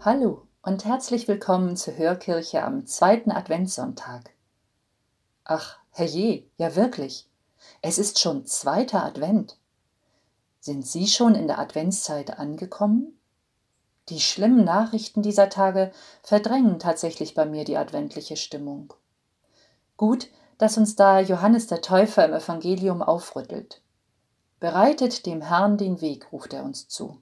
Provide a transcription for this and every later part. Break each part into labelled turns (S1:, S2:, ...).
S1: Hallo und herzlich willkommen zur Hörkirche am zweiten Adventssonntag. Ach, herrje, ja wirklich, es ist schon zweiter Advent. Sind Sie schon in der Adventszeit angekommen? Die schlimmen Nachrichten dieser Tage verdrängen tatsächlich bei mir die adventliche Stimmung. Gut, dass uns da Johannes der Täufer im Evangelium aufrüttelt. Bereitet dem Herrn den Weg, ruft er uns zu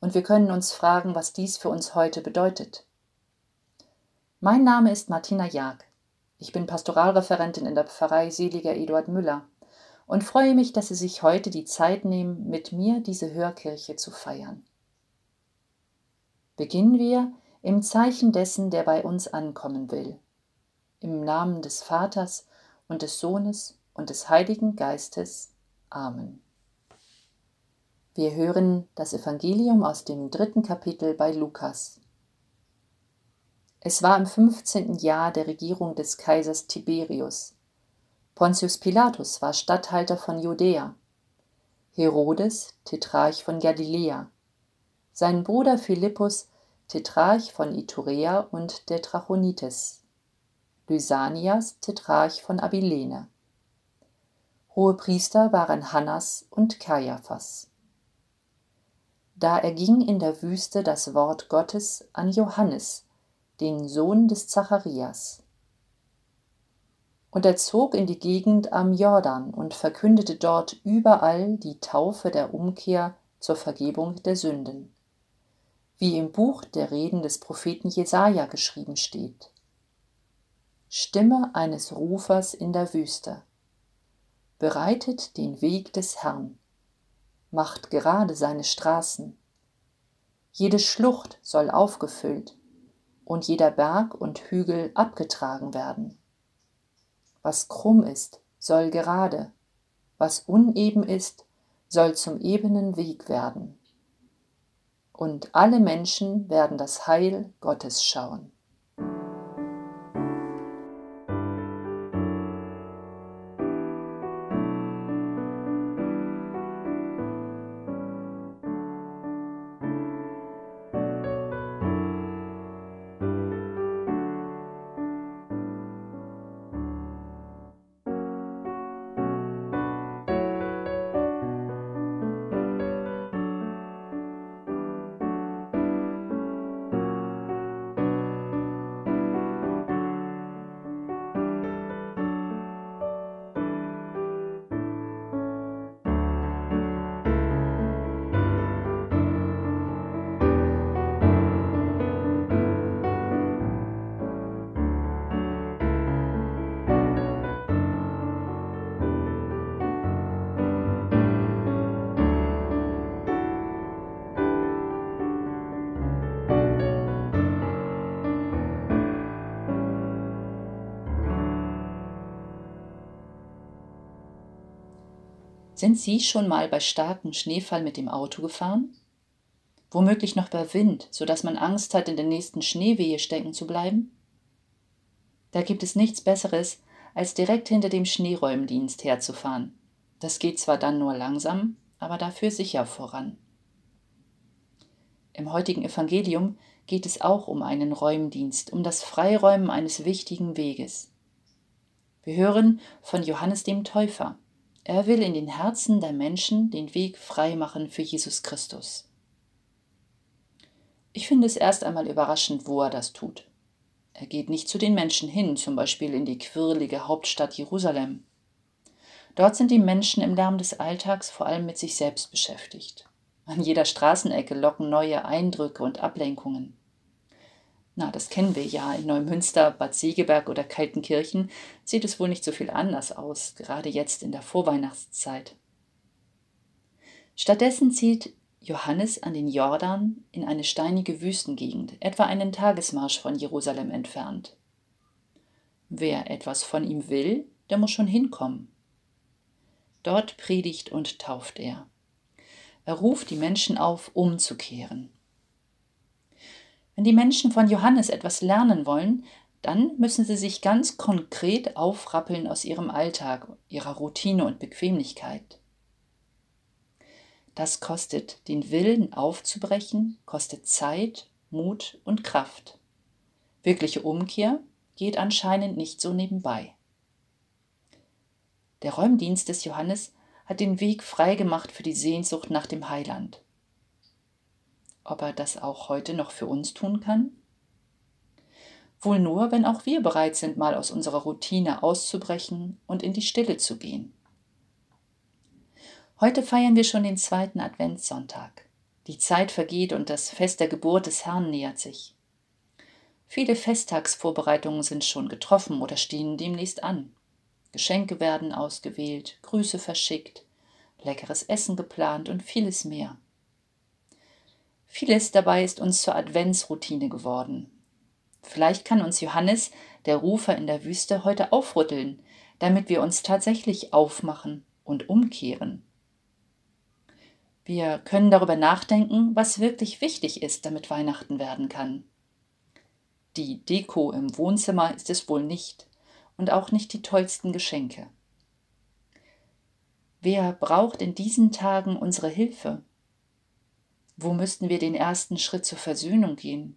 S1: und wir können uns fragen, was dies für uns heute bedeutet. Mein Name ist Martina Jag. Ich bin Pastoralreferentin in der Pfarrei Seliger Eduard Müller und freue mich, dass Sie sich heute die Zeit nehmen, mit mir diese Hörkirche zu feiern. Beginnen wir im Zeichen dessen, der bei uns ankommen will. Im Namen des Vaters und des Sohnes und des Heiligen Geistes. Amen. Wir hören das Evangelium aus dem dritten Kapitel bei Lukas. Es war im 15. Jahr der Regierung des Kaisers Tiberius. Pontius Pilatus war Statthalter von Judäa. Herodes, Tetrarch von Galiläa. Sein Bruder Philippus, Tetrarch von Iturea und der Trachonitis. Lysanias, Tetrarch von Abilene. Hohepriester waren Hannas und Kaiaphas. Da erging in der Wüste das Wort Gottes an Johannes, den Sohn des Zacharias. Und er zog in die Gegend am Jordan und verkündete dort überall die Taufe der Umkehr zur Vergebung der Sünden, wie im Buch der Reden des Propheten Jesaja geschrieben steht. Stimme eines Rufers in der Wüste. Bereitet den Weg des Herrn macht gerade seine Straßen. Jede Schlucht soll aufgefüllt und jeder Berg und Hügel abgetragen werden. Was krumm ist, soll gerade, was uneben ist, soll zum ebenen Weg werden. Und alle Menschen werden das Heil Gottes schauen. Sind Sie schon mal bei starkem Schneefall mit dem Auto gefahren? Womöglich noch bei Wind, sodass man Angst hat, in der nächsten Schneewehe stecken zu bleiben? Da gibt es nichts Besseres, als direkt hinter dem Schneeräumdienst herzufahren. Das geht zwar dann nur langsam, aber dafür sicher voran. Im heutigen Evangelium geht es auch um einen Räumdienst, um das Freiräumen eines wichtigen Weges. Wir hören von Johannes dem Täufer. Er will in den Herzen der Menschen den Weg frei machen für Jesus Christus. Ich finde es erst einmal überraschend, wo er das tut. Er geht nicht zu den Menschen hin, zum Beispiel in die quirlige Hauptstadt Jerusalem. Dort sind die Menschen im Lärm des Alltags vor allem mit sich selbst beschäftigt. An jeder Straßenecke locken neue Eindrücke und Ablenkungen. Na, das kennen wir ja. In Neumünster, Bad Segeberg oder Kaltenkirchen sieht es wohl nicht so viel anders aus, gerade jetzt in der Vorweihnachtszeit. Stattdessen zieht Johannes an den Jordan in eine steinige Wüstengegend, etwa einen Tagesmarsch von Jerusalem entfernt. Wer etwas von ihm will, der muss schon hinkommen. Dort predigt und tauft er. Er ruft die Menschen auf, umzukehren. Wenn die Menschen von Johannes etwas lernen wollen, dann müssen sie sich ganz konkret aufrappeln aus ihrem Alltag, ihrer Routine und Bequemlichkeit. Das kostet den Willen aufzubrechen, kostet Zeit, Mut und Kraft. Wirkliche Umkehr geht anscheinend nicht so nebenbei. Der Räumdienst des Johannes hat den Weg freigemacht für die Sehnsucht nach dem Heiland. Ob er das auch heute noch für uns tun kann? Wohl nur, wenn auch wir bereit sind, mal aus unserer Routine auszubrechen und in die Stille zu gehen. Heute feiern wir schon den zweiten Adventssonntag. Die Zeit vergeht und das Fest der Geburt des Herrn nähert sich. Viele Festtagsvorbereitungen sind schon getroffen oder stehen demnächst an. Geschenke werden ausgewählt, Grüße verschickt, leckeres Essen geplant und vieles mehr. Vieles dabei ist uns zur Adventsroutine geworden. Vielleicht kann uns Johannes, der Rufer in der Wüste, heute aufrütteln, damit wir uns tatsächlich aufmachen und umkehren. Wir können darüber nachdenken, was wirklich wichtig ist, damit Weihnachten werden kann. Die Deko im Wohnzimmer ist es wohl nicht und auch nicht die tollsten Geschenke. Wer braucht in diesen Tagen unsere Hilfe? Wo müssten wir den ersten Schritt zur Versöhnung gehen?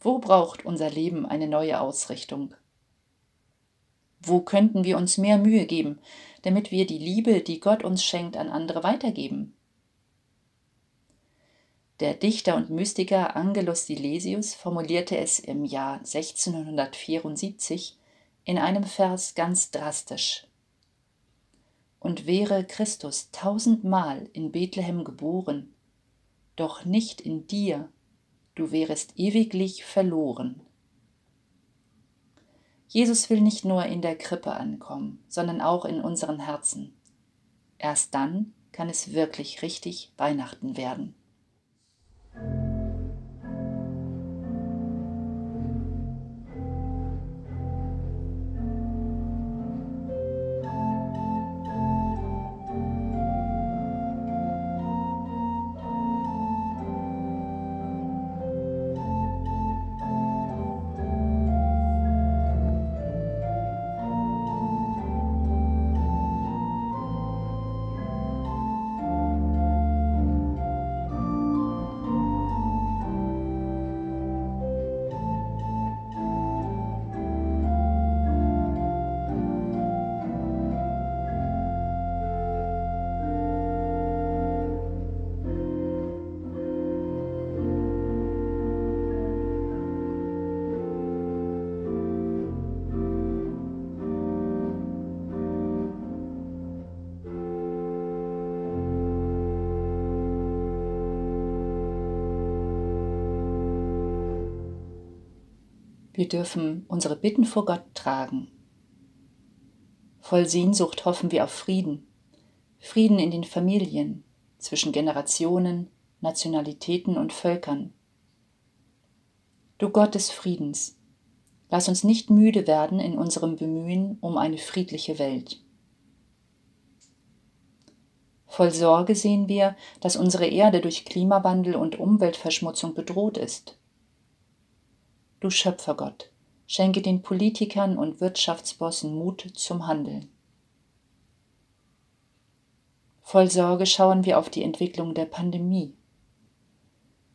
S1: Wo braucht unser Leben eine neue Ausrichtung? Wo könnten wir uns mehr Mühe geben, damit wir die Liebe, die Gott uns schenkt, an andere weitergeben? Der Dichter und Mystiker Angelus Silesius formulierte es im Jahr 1674 in einem Vers ganz drastisch. Und wäre Christus tausendmal in Bethlehem geboren, doch nicht in dir, du wärest ewiglich verloren. Jesus will nicht nur in der Krippe ankommen, sondern auch in unseren Herzen. Erst dann kann es wirklich richtig Weihnachten werden. Wir dürfen unsere Bitten vor Gott tragen. Voll Sehnsucht hoffen wir auf Frieden. Frieden in den Familien, zwischen Generationen, Nationalitäten und Völkern. Du Gott des Friedens, lass uns nicht müde werden in unserem Bemühen um eine friedliche Welt. Voll Sorge sehen wir, dass unsere Erde durch Klimawandel und Umweltverschmutzung bedroht ist. Du Schöpfergott, schenke den Politikern und Wirtschaftsbossen Mut zum Handeln. Voll Sorge schauen wir auf die Entwicklung der Pandemie.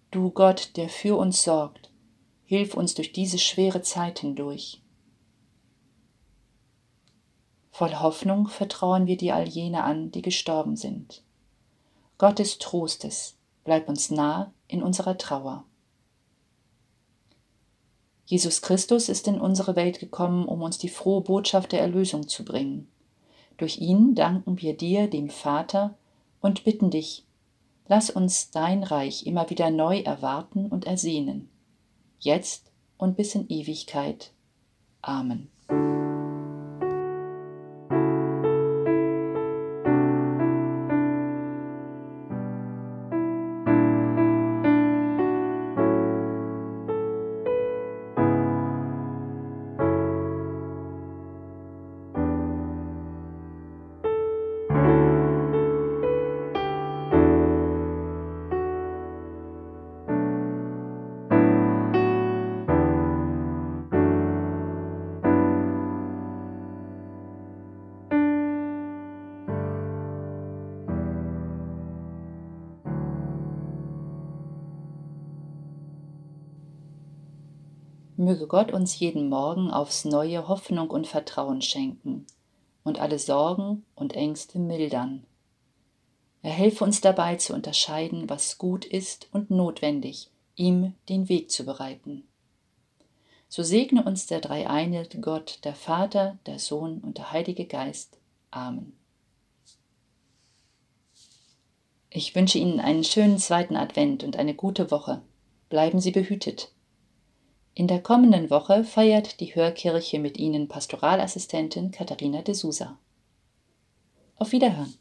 S1: Du Gott, der für uns sorgt, hilf uns durch diese schwere Zeit hindurch. Voll Hoffnung vertrauen wir dir all jene an, die gestorben sind. Gott des Trostes, bleib uns nah in unserer Trauer. Jesus Christus ist in unsere Welt gekommen, um uns die frohe Botschaft der Erlösung zu bringen. Durch ihn danken wir dir, dem Vater, und bitten dich, lass uns dein Reich immer wieder neu erwarten und ersehnen, jetzt und bis in Ewigkeit. Amen. Möge Gott uns jeden Morgen aufs neue Hoffnung und Vertrauen schenken und alle Sorgen und Ängste mildern. Er helfe uns dabei zu unterscheiden, was gut ist und notwendig, ihm den Weg zu bereiten. So segne uns der dreieine Gott, der Vater, der Sohn und der Heilige Geist. Amen. Ich wünsche Ihnen einen schönen zweiten Advent und eine gute Woche. Bleiben Sie behütet. In der kommenden Woche feiert die Hörkirche mit Ihnen Pastoralassistentin Katharina de Sousa. Auf Wiederhören.